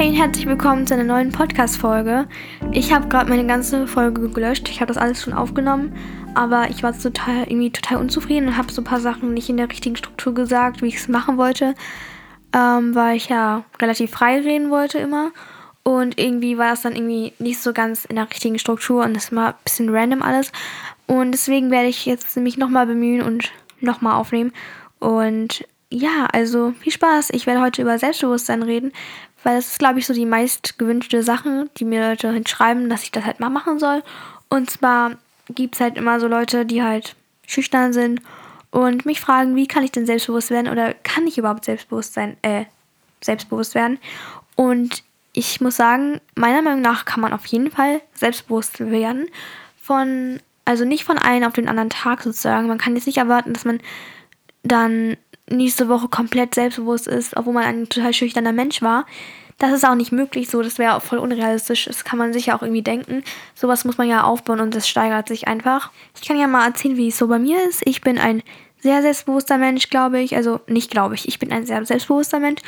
Hey und herzlich willkommen zu einer neuen Podcast-Folge. Ich habe gerade meine ganze Folge gelöscht. Ich habe das alles schon aufgenommen, aber ich war total, irgendwie total unzufrieden und habe so ein paar Sachen nicht in der richtigen Struktur gesagt, wie ich es machen wollte, ähm, weil ich ja relativ frei reden wollte immer. Und irgendwie war das dann irgendwie nicht so ganz in der richtigen Struktur und das war ein bisschen random alles. Und deswegen werde ich jetzt mich nochmal bemühen und nochmal aufnehmen. Und ja, also viel Spaß. Ich werde heute über Selbstbewusstsein reden, weil das ist, glaube ich, so die meist gewünschte Sache, die mir Leute hinschreiben, dass ich das halt mal machen soll. Und zwar gibt es halt immer so Leute, die halt schüchtern sind und mich fragen, wie kann ich denn selbstbewusst werden oder kann ich überhaupt selbstbewusst sein, äh, selbstbewusst werden? Und ich muss sagen, meiner Meinung nach kann man auf jeden Fall selbstbewusst werden. Von, also nicht von einem auf den anderen Tag sozusagen. Man kann jetzt nicht erwarten, dass man dann nächste Woche komplett selbstbewusst ist, obwohl man ein total schüchterner Mensch war. Das ist auch nicht möglich so, das wäre voll unrealistisch. Das kann man sich ja auch irgendwie denken. Sowas muss man ja aufbauen und das steigert sich einfach. Ich kann ja mal erzählen, wie es so bei mir ist. Ich bin ein sehr selbstbewusster Mensch, glaube ich. Also nicht glaube ich, ich bin ein sehr selbstbewusster Mensch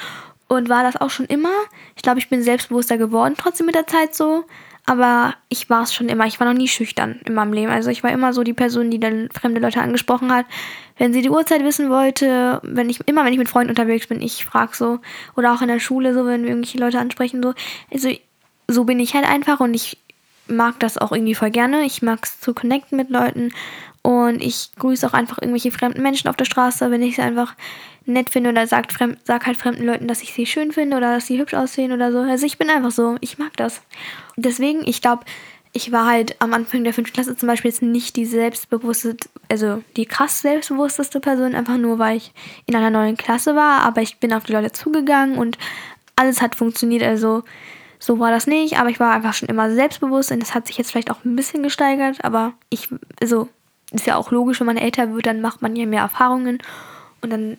und war das auch schon immer. Ich glaube, ich bin selbstbewusster geworden, trotzdem mit der Zeit so. Aber ich war es schon immer. Ich war noch nie schüchtern in meinem Leben. Also ich war immer so die Person, die dann fremde Leute angesprochen hat. Wenn sie die Uhrzeit wissen wollte, wenn ich, immer wenn ich mit Freunden unterwegs bin, ich frage so. Oder auch in der Schule, so, wenn wir irgendwelche Leute ansprechen, so. Also so bin ich halt einfach und ich mag das auch irgendwie voll gerne. Ich mag es zu connecten mit Leuten und ich grüße auch einfach irgendwelche fremden Menschen auf der Straße, wenn ich sie einfach nett finde oder sagt fremd, sag halt fremden Leuten, dass ich sie schön finde oder dass sie hübsch aussehen oder so. Also ich bin einfach so, ich mag das. Deswegen, ich glaube, ich war halt am Anfang der fünften Klasse zum Beispiel jetzt nicht die selbstbewusste, also die krass selbstbewussteste Person, einfach nur weil ich in einer neuen Klasse war, aber ich bin auf die Leute zugegangen und alles hat funktioniert, also so war das nicht, aber ich war einfach schon immer selbstbewusst und das hat sich jetzt vielleicht auch ein bisschen gesteigert, aber ich, also ist ja auch logisch, wenn man älter wird, dann macht man ja mehr Erfahrungen und dann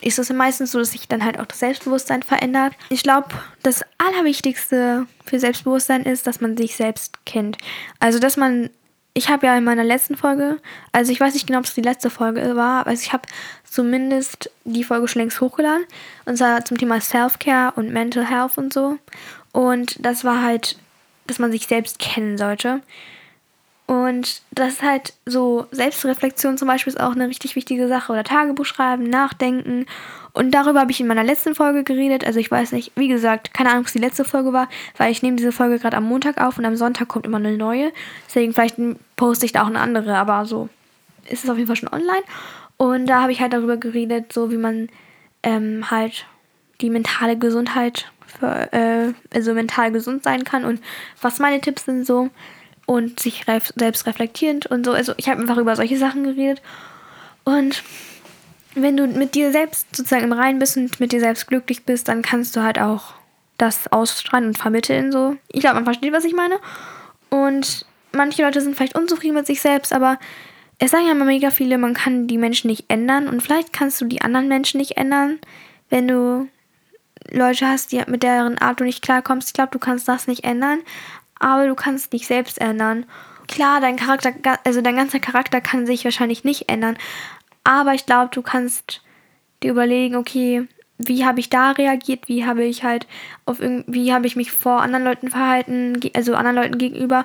ist es meistens so, dass sich dann halt auch das Selbstbewusstsein verändert. Ich glaube, das Allerwichtigste für Selbstbewusstsein ist, dass man sich selbst kennt. Also, dass man, ich habe ja in meiner letzten Folge, also ich weiß nicht genau, ob es die letzte Folge war, also ich habe zumindest die Folge schon längst hochgeladen. Und zwar zum Thema Self-Care und Mental Health und so. Und das war halt, dass man sich selbst kennen sollte. Und das ist halt so, Selbstreflexion zum Beispiel ist auch eine richtig wichtige Sache. Oder Tagebuch schreiben, nachdenken. Und darüber habe ich in meiner letzten Folge geredet. Also ich weiß nicht, wie gesagt, keine Ahnung, was die letzte Folge war, weil ich nehme diese Folge gerade am Montag auf und am Sonntag kommt immer eine neue. Deswegen vielleicht poste ich da auch eine andere, aber so ist es auf jeden Fall schon online. Und da habe ich halt darüber geredet, so wie man ähm, halt die mentale Gesundheit, für, äh, also mental gesund sein kann und was meine Tipps sind so und sich selbst reflektierend und so. Also ich habe einfach über solche Sachen geredet. Und wenn du mit dir selbst sozusagen im Reinen bist und mit dir selbst glücklich bist, dann kannst du halt auch das ausstrahlen und vermitteln so. Ich glaube, man versteht, was ich meine. Und manche Leute sind vielleicht unzufrieden mit sich selbst, aber es sagen ja immer mega viele, man kann die Menschen nicht ändern und vielleicht kannst du die anderen Menschen nicht ändern, wenn du Leute hast, die mit deren Art du nicht klarkommst. Ich glaube, du kannst das nicht ändern, aber du kannst dich selbst ändern. Klar, dein Charakter, also dein ganzer Charakter kann sich wahrscheinlich nicht ändern, aber ich glaube, du kannst dir überlegen, okay, wie habe ich da reagiert, wie habe ich halt auf wie habe ich mich vor anderen Leuten verhalten, also anderen Leuten gegenüber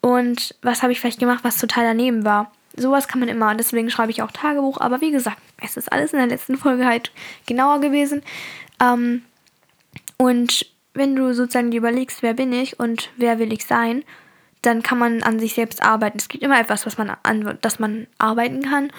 und was habe ich vielleicht gemacht, was total daneben war. Sowas kann man immer, deswegen schreibe ich auch Tagebuch, aber wie gesagt, es ist alles in der letzten Folge halt genauer gewesen. Ähm, und wenn du sozusagen dir überlegst, wer bin ich und wer will ich sein, dann kann man an sich selbst arbeiten. Es gibt immer etwas, was man an, das man arbeiten kann.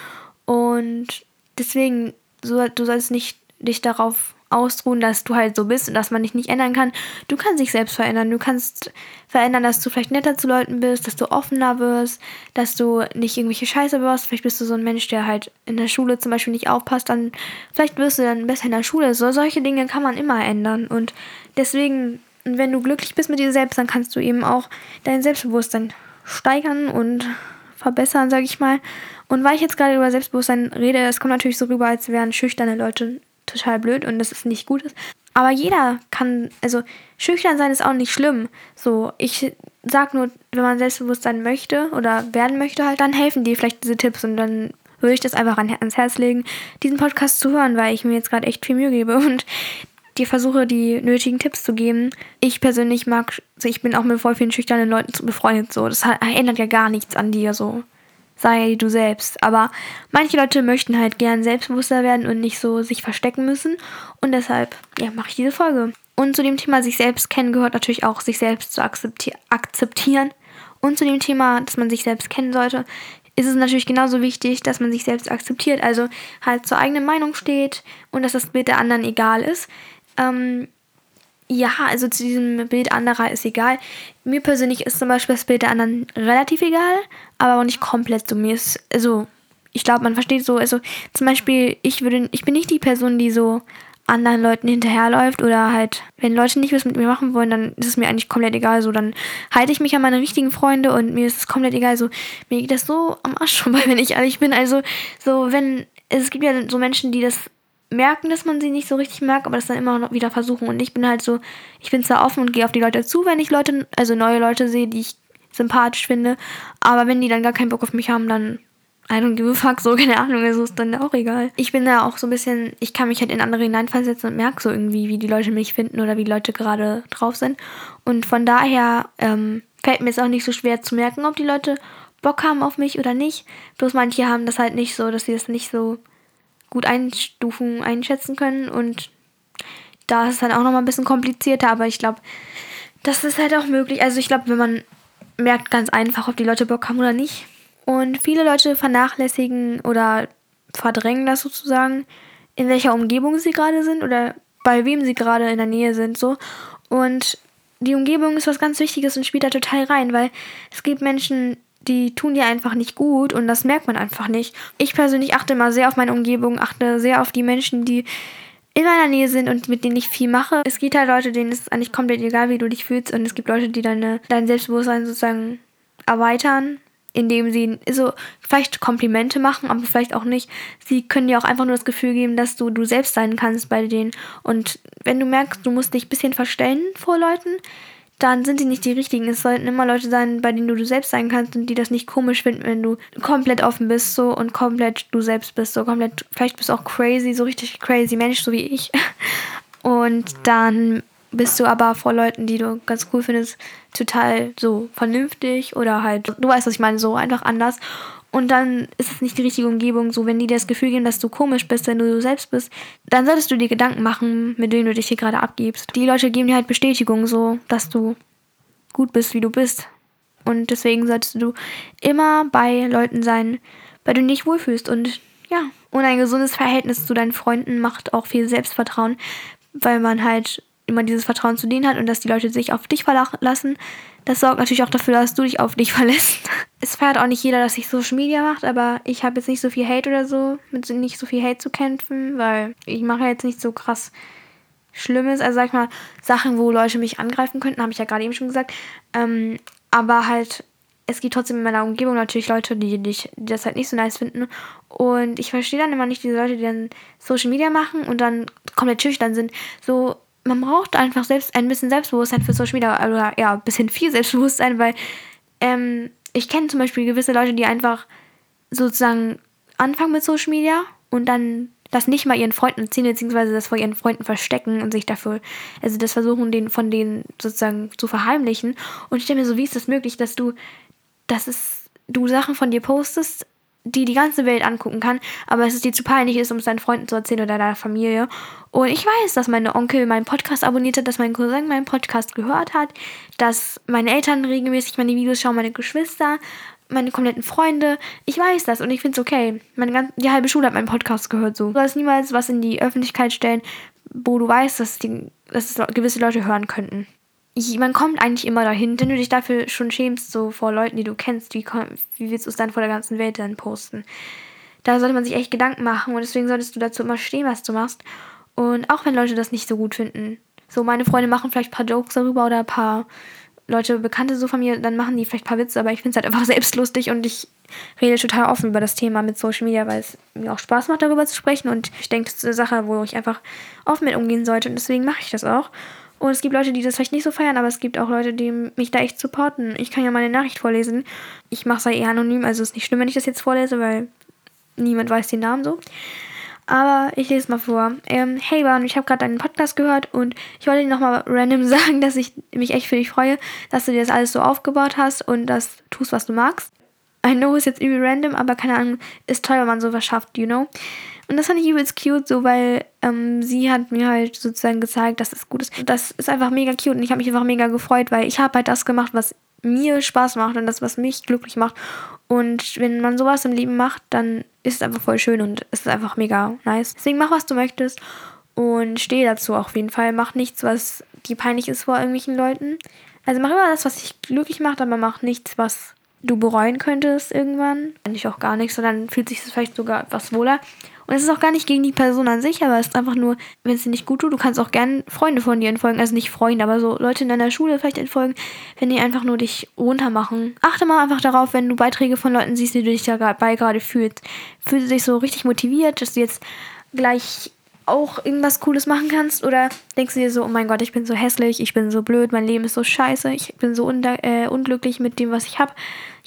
Und deswegen, so, du sollst nicht dich darauf ausruhen, dass du halt so bist und dass man dich nicht ändern kann. Du kannst dich selbst verändern. Du kannst verändern, dass du vielleicht netter zu Leuten bist, dass du offener wirst, dass du nicht irgendwelche Scheiße wirst. Vielleicht bist du so ein Mensch, der halt in der Schule zum Beispiel nicht aufpasst, dann vielleicht wirst du dann besser in der Schule. So solche Dinge kann man immer ändern. Und deswegen, wenn du glücklich bist mit dir selbst, dann kannst du eben auch dein Selbstbewusstsein steigern und verbessern, sag ich mal. Und weil ich jetzt gerade über Selbstbewusstsein rede, es kommt natürlich so rüber, als wären schüchterne Leute total blöd und dass es nicht gut ist. Aber jeder kann, also schüchtern sein ist auch nicht schlimm. So, ich sag nur, wenn man selbstbewusst sein möchte oder werden möchte halt, dann helfen dir vielleicht diese Tipps und dann würde ich das einfach ans Herz legen, diesen Podcast zu hören, weil ich mir jetzt gerade echt viel Mühe gebe und dir versuche, die nötigen Tipps zu geben. Ich persönlich mag, also ich bin auch mit voll vielen schüchternen Leuten befreundet, so. Das ändert ja gar nichts an dir, so. Sei du selbst. Aber manche Leute möchten halt gern selbstbewusster werden und nicht so sich verstecken müssen. Und deshalb, ja, mache ich diese Folge. Und zu dem Thema sich selbst kennen gehört natürlich auch, sich selbst zu akzepti akzeptieren. Und zu dem Thema, dass man sich selbst kennen sollte, ist es natürlich genauso wichtig, dass man sich selbst akzeptiert, also halt zur eigenen Meinung steht und dass das Bild der anderen egal ist. Ähm, ja, also zu diesem Bild anderer ist egal. Mir persönlich ist zum Beispiel das Bild der anderen relativ egal, aber auch nicht komplett so. Mir ist, also, ich glaube, man versteht so, also zum Beispiel, ich würde, ich bin nicht die Person, die so anderen Leuten hinterherläuft oder halt, wenn Leute nicht was mit mir machen wollen, dann ist es mir eigentlich komplett egal. So, dann halte ich mich an meine richtigen Freunde und mir ist es komplett egal. So, mir geht das so am Arsch vorbei, wenn ich ehrlich bin. Also, so, wenn, es gibt ja so Menschen, die das merken, dass man sie nicht so richtig mag, aber das dann immer noch wieder versuchen. Und ich bin halt so, ich bin zwar offen und gehe auf die Leute zu, wenn ich Leute, also neue Leute sehe, die ich sympathisch finde, aber wenn die dann gar keinen Bock auf mich haben, dann I don't give a fuck, so, keine Ahnung, also ist dann auch egal. Ich bin da auch so ein bisschen, ich kann mich halt in andere hineinversetzen und merke so irgendwie, wie die Leute mich finden oder wie Leute gerade drauf sind. Und von daher ähm, fällt mir es auch nicht so schwer zu merken, ob die Leute Bock haben auf mich oder nicht. Bloß manche haben das halt nicht so, dass sie das nicht so gut einstufen, einschätzen können. Und da ist es dann auch nochmal ein bisschen komplizierter, aber ich glaube, das ist halt auch möglich. Also ich glaube, wenn man merkt ganz einfach, ob die Leute Bock haben oder nicht und viele Leute vernachlässigen oder verdrängen das sozusagen, in welcher Umgebung sie gerade sind oder bei wem sie gerade in der Nähe sind, so. Und die Umgebung ist was ganz Wichtiges und spielt da total rein, weil es gibt Menschen, die tun dir einfach nicht gut und das merkt man einfach nicht. Ich persönlich achte immer sehr auf meine Umgebung, achte sehr auf die Menschen, die in meiner Nähe sind und mit denen ich viel mache. Es gibt halt Leute, denen ist es eigentlich komplett egal, wie du dich fühlst und es gibt Leute, die deine, dein Selbstbewusstsein sozusagen erweitern indem sie so vielleicht Komplimente machen, aber vielleicht auch nicht. Sie können dir auch einfach nur das Gefühl geben, dass du du selbst sein kannst bei denen. Und wenn du merkst, du musst dich ein bisschen verstellen vor Leuten, dann sind sie nicht die richtigen. Es sollten immer Leute sein, bei denen du du selbst sein kannst und die das nicht komisch finden, wenn du komplett offen bist so und komplett du selbst bist, so komplett, vielleicht bist du auch crazy, so richtig crazy Mensch, so wie ich. Und dann bist du aber vor Leuten, die du ganz cool findest, total so vernünftig oder halt, du weißt, was ich meine, so einfach anders. Und dann ist es nicht die richtige Umgebung. So, wenn die dir das Gefühl geben, dass du komisch bist, wenn du du selbst bist, dann solltest du dir Gedanken machen, mit denen du dich hier gerade abgibst. Die Leute geben dir halt Bestätigung, so, dass du gut bist, wie du bist. Und deswegen solltest du immer bei Leuten sein, bei denen du dich wohlfühlst. Und ja, und ein gesundes Verhältnis zu deinen Freunden macht auch viel Selbstvertrauen, weil man halt immer dieses Vertrauen zu denen hat und dass die Leute sich auf dich verlassen. Das sorgt natürlich auch dafür, dass du dich auf dich verlässt. Es feiert auch nicht jeder, dass sich Social Media macht, aber ich habe jetzt nicht so viel Hate oder so, mit nicht so viel Hate zu kämpfen, weil ich mache jetzt nicht so krass Schlimmes. Also sag ich mal, Sachen, wo Leute mich angreifen könnten, habe ich ja gerade eben schon gesagt. Ähm, aber halt, es gibt trotzdem in meiner Umgebung natürlich Leute, die, dich, die das halt nicht so nice finden. Und ich verstehe dann immer nicht diese Leute, die dann Social Media machen und dann komplett schüchtern sind. So, man braucht einfach selbst ein bisschen Selbstbewusstsein für Social Media, oder ja, ein bisschen viel Selbstbewusstsein, weil ähm, ich kenne zum Beispiel gewisse Leute, die einfach sozusagen anfangen mit Social Media und dann das nicht mal ihren Freunden erzählen, beziehungsweise das vor ihren Freunden verstecken und sich dafür, also das versuchen, den von denen sozusagen zu verheimlichen. Und ich stelle mir so, wie ist das möglich, dass du, dass es, du Sachen von dir postest, die die ganze Welt angucken kann, aber es ist dir zu peinlich ist, um es deinen Freunden zu erzählen oder deiner Familie. Und ich weiß, dass mein Onkel meinen Podcast abonniert hat, dass mein Cousin meinen Podcast gehört hat, dass meine Eltern regelmäßig meine Videos schauen, meine Geschwister, meine kompletten Freunde. Ich weiß das und ich finde es okay. Meine ganze, die halbe Schule hat meinen Podcast gehört so. Du sollst niemals was in die Öffentlichkeit stellen, wo du weißt, dass, die, dass es gewisse Leute hören könnten man kommt eigentlich immer dahin, wenn du dich dafür schon schämst, so vor Leuten, die du kennst, wie, wie willst du es dann vor der ganzen Welt dann posten? Da sollte man sich echt Gedanken machen und deswegen solltest du dazu immer stehen, was du machst. Und auch wenn Leute das nicht so gut finden. So, meine Freunde machen vielleicht ein paar Jokes darüber oder ein paar Leute, Bekannte so von mir, dann machen die vielleicht ein paar Witze, aber ich finde es halt einfach selbst lustig und ich rede total offen über das Thema mit Social Media, weil es mir auch Spaß macht, darüber zu sprechen und ich denke, das ist eine Sache, wo ich einfach offen mit umgehen sollte und deswegen mache ich das auch. Und es gibt Leute, die das vielleicht nicht so feiern, aber es gibt auch Leute, die mich da echt supporten. Ich kann ja meine Nachricht vorlesen. Ich mache es ja eher anonym, also ist nicht schlimm, wenn ich das jetzt vorlese, weil niemand weiß den Namen so. Aber ich lese mal vor. Ähm, hey Bahn, ich habe gerade deinen Podcast gehört und ich wollte dir nochmal random sagen, dass ich mich echt für dich freue, dass du dir das alles so aufgebaut hast und das tust, was du magst. I know ist jetzt irgendwie random, aber keine Ahnung, ist toll, wenn man sowas schafft, you know. Und das fand ich übelst cute, so weil ähm, sie hat mir halt sozusagen gezeigt, dass es gut ist. Das ist einfach mega cute und ich habe mich einfach mega gefreut, weil ich habe halt das gemacht, was mir Spaß macht und das, was mich glücklich macht. Und wenn man sowas im Leben macht, dann ist es einfach voll schön und es ist einfach mega nice. Deswegen mach, was du möchtest und steh dazu auf jeden Fall. Mach nichts, was dir peinlich ist vor irgendwelchen Leuten. Also mach immer das, was dich glücklich macht, aber mach nichts, was du bereuen könntest irgendwann. Eigentlich auch gar nichts, sondern fühlt sich das vielleicht sogar etwas wohler. Und es ist auch gar nicht gegen die Person an sich, aber es ist einfach nur, wenn es dir nicht gut tut, du kannst auch gerne Freunde von dir entfolgen. Also nicht Freunde, aber so Leute in deiner Schule vielleicht entfolgen, wenn die einfach nur dich runtermachen. Achte mal einfach darauf, wenn du Beiträge von Leuten siehst, wie du dich dabei gerade fühlst. Fühlst du dich so richtig motiviert, dass du jetzt gleich auch irgendwas Cooles machen kannst? Oder denkst du dir so, oh mein Gott, ich bin so hässlich, ich bin so blöd, mein Leben ist so scheiße, ich bin so äh, unglücklich mit dem, was ich habe.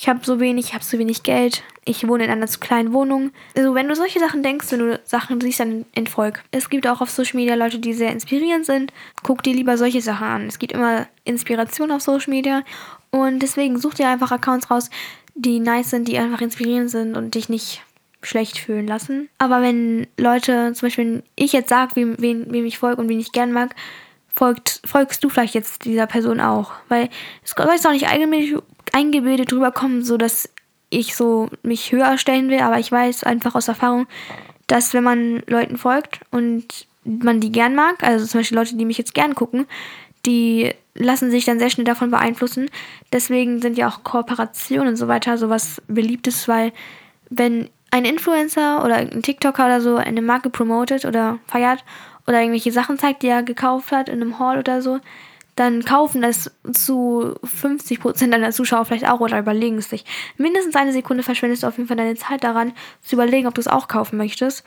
Ich habe so wenig, ich habe so wenig Geld, ich wohne in einer zu kleinen Wohnung. Also wenn du solche Sachen denkst, wenn du Sachen siehst, dann entfolg. Es gibt auch auf Social Media Leute, die sehr inspirierend sind. Guck dir lieber solche Sachen an. Es gibt immer Inspiration auf Social Media und deswegen such dir einfach Accounts raus, die nice sind, die einfach inspirierend sind und dich nicht schlecht fühlen lassen. Aber wenn Leute, zum Beispiel, wenn ich jetzt sage, wem, wem, wem ich folge und wen ich gern mag, folgt, folgst du vielleicht jetzt dieser Person auch. Weil es soll jetzt auch nicht eingebildet, eingebildet drüber kommen, so dass ich so mich höher stellen will, aber ich weiß einfach aus Erfahrung, dass wenn man Leuten folgt und man die gern mag, also zum Beispiel Leute, die mich jetzt gern gucken, die lassen sich dann sehr schnell davon beeinflussen. Deswegen sind ja auch Kooperationen und so weiter sowas beliebtes, weil wenn ein Influencer oder ein TikToker oder so eine Marke promotet oder feiert oder irgendwelche Sachen zeigt, die er gekauft hat in einem Hall oder so, dann kaufen das zu 50% deiner Zuschauer vielleicht auch oder überlegen es sich. Mindestens eine Sekunde verschwendest du auf jeden Fall deine Zeit daran, zu überlegen, ob du es auch kaufen möchtest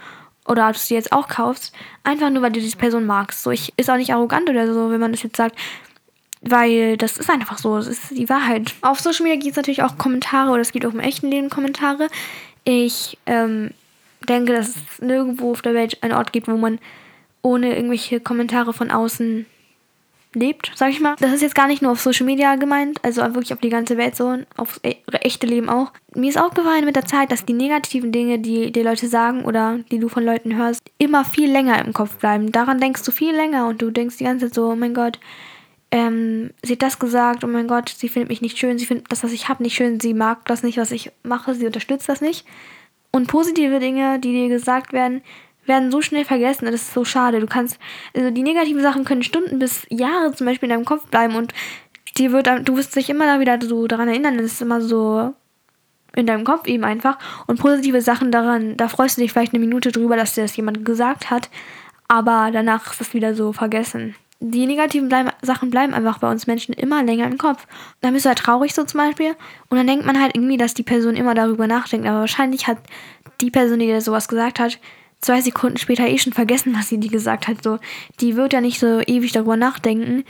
oder ob du es dir jetzt auch kaufst. Einfach nur, weil du diese Person magst. So, ich ist auch nicht arrogant oder so, wenn man das jetzt sagt. Weil das ist einfach so, das ist die Wahrheit. Auf Social Media gibt es natürlich auch Kommentare oder es gibt auch im echten Leben Kommentare. Ich ähm, denke, dass es nirgendwo auf der Welt einen Ort gibt, wo man ohne irgendwelche Kommentare von außen lebt, sag ich mal. Das ist jetzt gar nicht nur auf Social Media gemeint, also wirklich auf die ganze Welt so, aufs e echte Leben auch. Mir ist aufgefallen mit der Zeit, dass die negativen Dinge, die die Leute sagen oder die du von Leuten hörst, immer viel länger im Kopf bleiben. Daran denkst du viel länger und du denkst die ganze Zeit so, oh mein Gott, ähm, sie hat das gesagt, oh mein Gott, sie findet mich nicht schön, sie findet das, was ich habe, nicht schön, sie mag das nicht, was ich mache, sie unterstützt das nicht. Und positive Dinge, die dir gesagt werden, werden so schnell vergessen, das ist so schade. Du kannst, also die negativen Sachen können Stunden bis Jahre zum Beispiel in deinem Kopf bleiben und dir wird, du wirst dich immer wieder so daran erinnern, das ist immer so in deinem Kopf eben einfach. Und positive Sachen daran, da freust du dich vielleicht eine Minute drüber, dass dir das jemand gesagt hat, aber danach ist es wieder so vergessen die negativen bleiben, Sachen bleiben einfach bei uns Menschen immer länger im Kopf. Dann bist du halt traurig so zum Beispiel und dann denkt man halt irgendwie, dass die Person immer darüber nachdenkt. Aber wahrscheinlich hat die Person, die dir sowas gesagt hat, zwei Sekunden später eh schon vergessen, was sie dir gesagt hat. So, die wird ja nicht so ewig darüber nachdenken,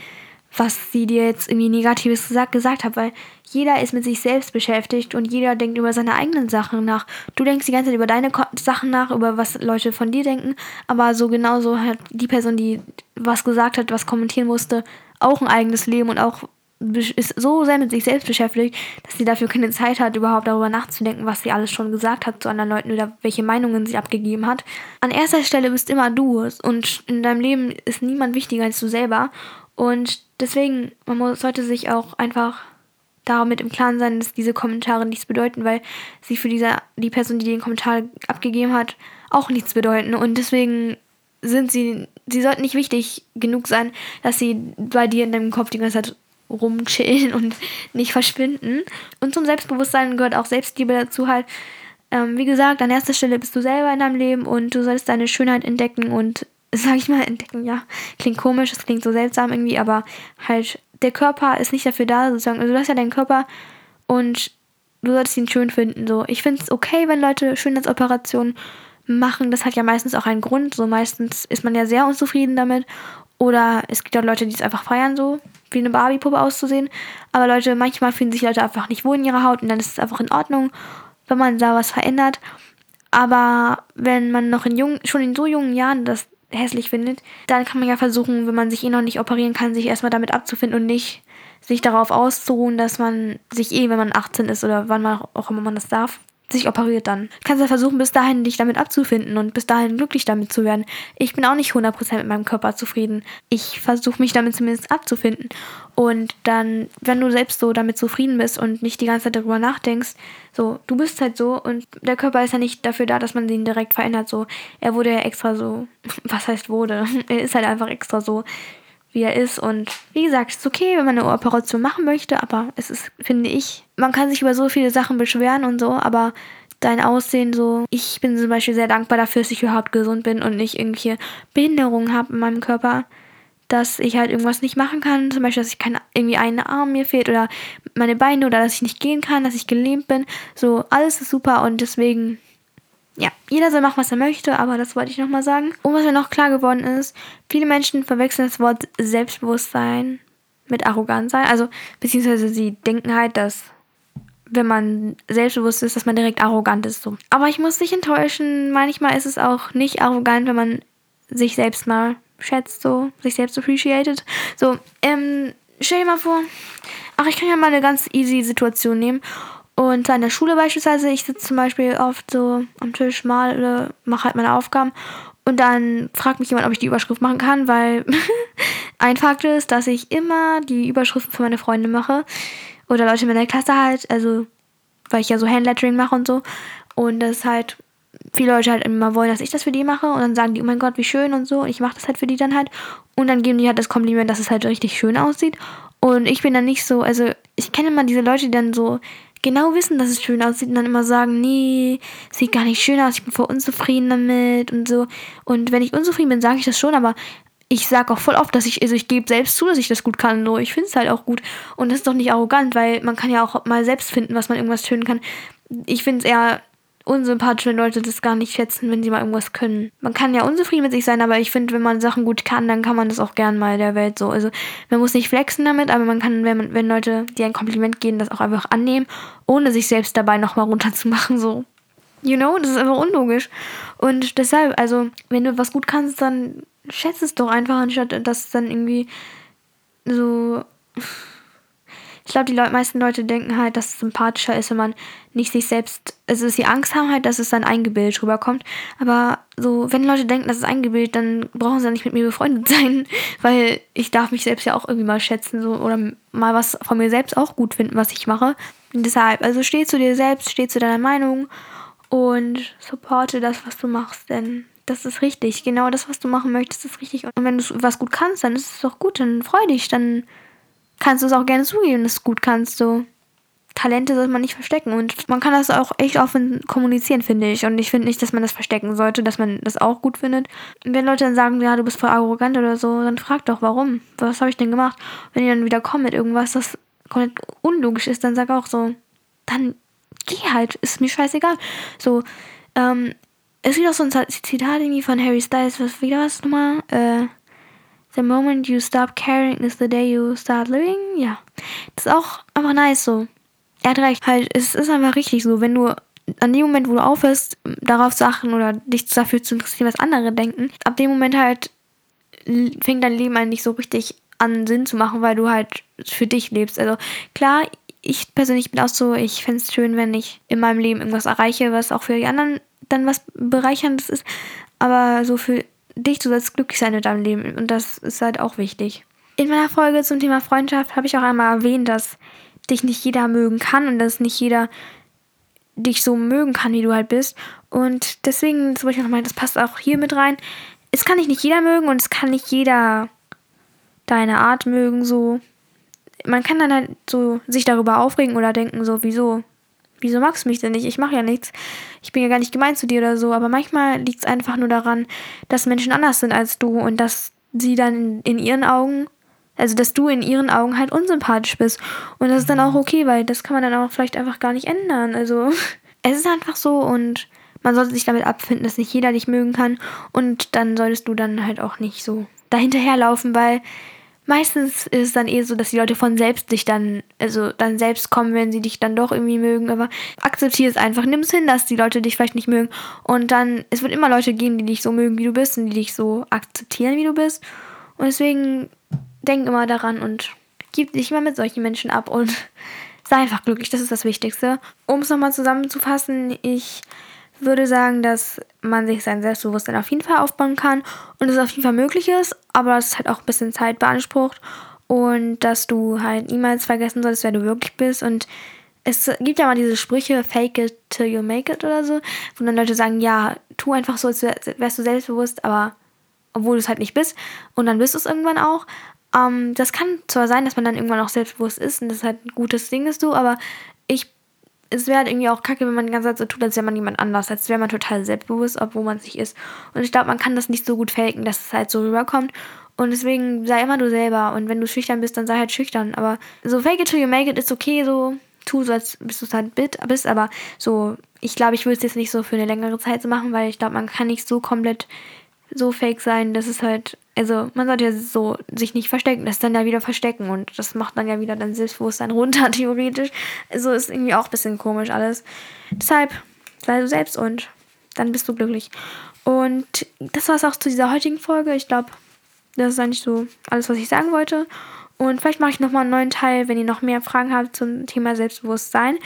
was sie dir jetzt irgendwie Negatives gesagt, gesagt hat, weil jeder ist mit sich selbst beschäftigt und jeder denkt über seine eigenen Sachen nach. Du denkst die ganze Zeit über deine Sachen nach, über was Leute von dir denken, aber so genauso hat die Person, die was gesagt hat, was kommentieren musste, auch ein eigenes Leben und auch ist so sehr mit sich selbst beschäftigt, dass sie dafür keine Zeit hat, überhaupt darüber nachzudenken, was sie alles schon gesagt hat zu anderen Leuten oder welche Meinungen sie abgegeben hat. An erster Stelle bist immer du und in deinem Leben ist niemand wichtiger als du selber. Und deswegen, man muss, sollte sich auch einfach damit im Klaren sein, dass diese Kommentare nichts bedeuten, weil sie für diese, die Person, die den Kommentar abgegeben hat, auch nichts bedeuten. Und deswegen sind sie, sie sollten nicht wichtig genug sein, dass sie bei dir in deinem Kopf die ganze Zeit rumchillen und nicht verschwinden. Und zum Selbstbewusstsein gehört auch Selbstliebe dazu halt. Ähm, wie gesagt, an erster Stelle bist du selber in deinem Leben und du sollst deine Schönheit entdecken und sag ich mal, entdecken, ja. Klingt komisch, es klingt so seltsam irgendwie, aber halt, der Körper ist nicht dafür da, sozusagen. Also du hast ja deinen Körper und du solltest ihn schön finden. So, ich finde es okay, wenn Leute Schönheitsoperationen machen. Das hat ja meistens auch einen Grund. So meistens ist man ja sehr unzufrieden damit. Oder es gibt auch Leute, die es einfach feiern, so wie eine Barbie-Puppe auszusehen. Aber Leute, manchmal fühlen sich Leute einfach nicht wohl in ihrer Haut und dann ist es einfach in Ordnung, wenn man da was verändert. Aber wenn man noch in jung, schon in so jungen Jahren das hässlich findet, dann kann man ja versuchen, wenn man sich eh noch nicht operieren kann, sich erstmal damit abzufinden und nicht sich darauf auszuruhen, dass man sich eh, wenn man 18 ist oder wann man auch immer man das darf, sich operiert dann. Kannst ja versuchen, bis dahin dich damit abzufinden und bis dahin glücklich damit zu werden. Ich bin auch nicht 100% mit meinem Körper zufrieden. Ich versuche mich damit zumindest abzufinden. Und dann, wenn du selbst so damit zufrieden bist und nicht die ganze Zeit darüber nachdenkst, so, du bist halt so und der Körper ist ja nicht dafür da, dass man ihn direkt verändert. So, er wurde ja extra so, was heißt wurde? er ist halt einfach extra so wie er ist. Und wie gesagt, es ist okay, wenn man eine Operation machen möchte, aber es ist, finde ich, man kann sich über so viele Sachen beschweren und so, aber dein Aussehen so. Ich bin zum Beispiel sehr dankbar dafür, dass ich überhaupt gesund bin und nicht irgendwelche Behinderungen habe in meinem Körper. Dass ich halt irgendwas nicht machen kann. Zum Beispiel, dass ich kein, irgendwie einen Arm mir fehlt oder meine Beine oder dass ich nicht gehen kann, dass ich gelähmt bin. So, alles ist super und deswegen ja, jeder soll machen, was er möchte, aber das wollte ich nochmal sagen. Und was mir noch klar geworden ist, viele Menschen verwechseln das Wort Selbstbewusstsein mit Arroganz sein. Also, beziehungsweise sie denken halt, dass wenn man selbstbewusst ist, dass man direkt arrogant ist. So. Aber ich muss dich enttäuschen, manchmal ist es auch nicht arrogant, wenn man sich selbst mal schätzt, so, sich selbst appreciated. So, ähm, stell dir mal vor, ach, ich kann ja mal eine ganz easy Situation nehmen. Und an der Schule beispielsweise, ich sitze zum Beispiel oft so am Tisch mal oder mache halt meine Aufgaben. Und dann fragt mich jemand, ob ich die Überschrift machen kann, weil ein Fakt ist, dass ich immer die Überschriften für meine Freunde mache oder Leute in meiner Klasse halt, also weil ich ja so Handlettering mache und so. Und das halt viele Leute halt immer wollen, dass ich das für die mache. Und dann sagen die, oh mein Gott, wie schön und so. Und ich mache das halt für die dann halt. Und dann geben die halt das Kompliment, dass es halt richtig schön aussieht. Und ich bin dann nicht so, also ich kenne immer diese Leute, die dann so genau wissen, dass es schön aussieht und dann immer sagen, nee, sieht gar nicht schön aus, ich bin voll unzufrieden damit und so. Und wenn ich unzufrieden bin, sage ich das schon, aber ich sage auch voll oft, dass ich, also ich gebe selbst zu, dass ich das gut kann. So, ich finde es halt auch gut. Und das ist doch nicht arrogant, weil man kann ja auch mal selbst finden, was man irgendwas schön kann. Ich finde es eher unsympathisch, wenn Leute das gar nicht schätzen, wenn sie mal irgendwas können. Man kann ja unzufrieden mit sich sein, aber ich finde, wenn man Sachen gut kann, dann kann man das auch gern mal der Welt so. Also man muss nicht flexen damit, aber man kann, wenn, man, wenn Leute dir ein Kompliment geben, das auch einfach annehmen, ohne sich selbst dabei nochmal runterzumachen, so. You know, das ist einfach unlogisch. Und deshalb, also, wenn du was gut kannst, dann schätze es doch einfach, anstatt dass dann irgendwie so ich glaube, die Leute, meisten Leute denken halt, dass es sympathischer ist, wenn man nicht sich selbst, also dass sie Angst haben halt, dass es dann eingebildet rüberkommt. Aber so, wenn Leute denken, dass es eingebildet, dann brauchen sie ja nicht mit mir befreundet sein, weil ich darf mich selbst ja auch irgendwie mal schätzen so oder mal was von mir selbst auch gut finden, was ich mache. Und deshalb, also steh zu dir selbst, steh zu deiner Meinung und supporte das, was du machst, denn das ist richtig. Genau das, was du machen möchtest, ist richtig. Und wenn du was gut kannst, dann ist es doch gut, dann freu dich, dann kannst du es auch gerne zugeben, dass du es gut kannst. So. Talente sollte man nicht verstecken und man kann das auch echt offen kommunizieren, finde ich. Und ich finde nicht, dass man das verstecken sollte, dass man das auch gut findet. Und wenn Leute dann sagen, ja, du bist voll arrogant oder so, dann frag doch, warum? Was habe ich denn gemacht? Wenn die dann wieder kommen mit irgendwas, das komplett unlogisch ist, dann sag auch so, dann geh halt, ist mir scheißegal. So, ähm, es gibt auch so ein Zitat irgendwie von Harry Styles, was wieder was nochmal? Äh, The moment you stop caring is the day you start living. Ja. Das ist auch einfach nice so. Er hat recht. Halt, es ist einfach richtig so. Wenn du an dem Moment, wo du aufhörst, darauf zu achten oder dich dafür zu interessieren, was andere denken, ab dem Moment halt fängt dein Leben eigentlich so richtig an Sinn zu machen, weil du halt für dich lebst. Also klar, ich persönlich bin auch so, ich fände es schön, wenn ich in meinem Leben irgendwas erreiche, was auch für die anderen dann was bereicherndes ist. Aber so für dich, du sollst glücklich sein mit deinem Leben und das ist halt auch wichtig. In meiner Folge zum Thema Freundschaft habe ich auch einmal erwähnt, dass dich nicht jeder mögen kann und dass nicht jeder dich so mögen kann, wie du halt bist. Und deswegen, das wollte ich noch mal, das passt auch hier mit rein. Es kann dich nicht jeder mögen und es kann nicht jeder deine Art mögen, so. Man kann dann halt so sich darüber aufregen oder denken, so, wieso wieso magst du mich denn nicht? Ich mache ja nichts. Ich bin ja gar nicht gemein zu dir oder so. Aber manchmal liegt es einfach nur daran, dass Menschen anders sind als du und dass sie dann in ihren Augen, also dass du in ihren Augen halt unsympathisch bist. Und das ist dann auch okay, weil das kann man dann auch vielleicht einfach gar nicht ändern. Also es ist einfach so und man sollte sich damit abfinden, dass nicht jeder dich mögen kann. Und dann solltest du dann halt auch nicht so dahinterherlaufen, weil meistens ist es dann eh so, dass die Leute von selbst sich dann, also dann selbst kommen, wenn sie dich dann doch irgendwie mögen. Aber akzeptiere es einfach. Nimm es hin, dass die Leute dich vielleicht nicht mögen. Und dann, es wird immer Leute geben, die dich so mögen, wie du bist und die dich so akzeptieren, wie du bist. Und deswegen denk immer daran und gib dich immer mit solchen Menschen ab und sei einfach glücklich. Das ist das Wichtigste. Um es nochmal zusammenzufassen, ich würde sagen, dass man sich sein Selbstbewusstsein auf jeden Fall aufbauen kann und es auf jeden Fall möglich ist, aber es halt auch ein bisschen Zeit beansprucht und dass du halt niemals vergessen solltest, wer du wirklich bist und es gibt ja mal diese Sprüche, fake it till you make it oder so, wo dann Leute sagen, ja, tu einfach so, als wärst du selbstbewusst, aber obwohl du es halt nicht bist und dann bist du es irgendwann auch. Ähm, das kann zwar sein, dass man dann irgendwann auch selbstbewusst ist und das halt ein gutes Ding ist, du, aber ich es wäre halt irgendwie auch kacke, wenn man die ganze Zeit so tut, als wäre man jemand anders, als wäre man total selbstbewusst, obwohl man sich ist. Und ich glaube, man kann das nicht so gut faken, dass es halt so rüberkommt. Und deswegen sei immer du selber. Und wenn du schüchtern bist, dann sei halt schüchtern. Aber so fake it till you make it ist okay, so tu so, als bist du es halt bist. Aber so, ich glaube, ich würde es jetzt nicht so für eine längere Zeit so machen, weil ich glaube, man kann nicht so komplett so fake sein, dass es halt also man sollte ja so sich nicht verstecken, das dann ja wieder verstecken und das macht dann ja wieder dein Selbstbewusstsein runter, theoretisch. Also ist irgendwie auch ein bisschen komisch alles. Deshalb sei du selbst und dann bist du glücklich. Und das war es auch zu dieser heutigen Folge. Ich glaube, das ist eigentlich so alles, was ich sagen wollte. Und vielleicht mache ich nochmal einen neuen Teil, wenn ihr noch mehr Fragen habt zum Thema Selbstbewusstsein.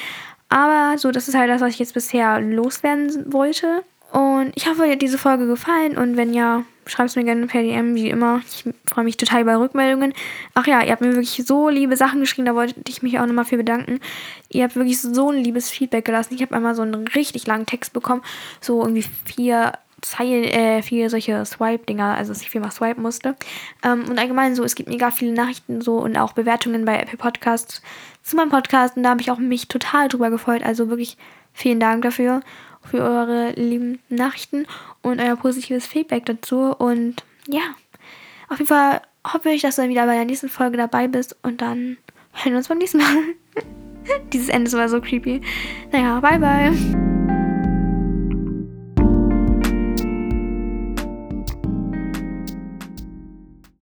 Aber so, das ist halt das, was ich jetzt bisher loswerden wollte. Und ich hoffe, euch hat diese Folge gefallen. Und wenn ja, schreibt es mir gerne per DM, wie immer. Ich freue mich total über Rückmeldungen. Ach ja, ihr habt mir wirklich so liebe Sachen geschrieben, da wollte ich mich auch nochmal für bedanken. Ihr habt wirklich so ein liebes Feedback gelassen. Ich habe einmal so einen richtig langen Text bekommen, so irgendwie vier Zeilen, äh, vier solche Swipe-Dinger, also dass ich viermal swipen musste. Ähm, und allgemein so, es gibt mega viele Nachrichten so und auch Bewertungen bei Apple Podcasts zu meinem Podcast und da habe ich auch mich total drüber gefreut. Also wirklich vielen Dank dafür für eure lieben Nachrichten und euer positives Feedback dazu. Und ja, auf jeden Fall hoffe ich, dass du dann wieder bei der nächsten Folge dabei bist und dann hören wir uns beim nächsten Mal. Dieses Ende war so creepy. Naja, bye bye.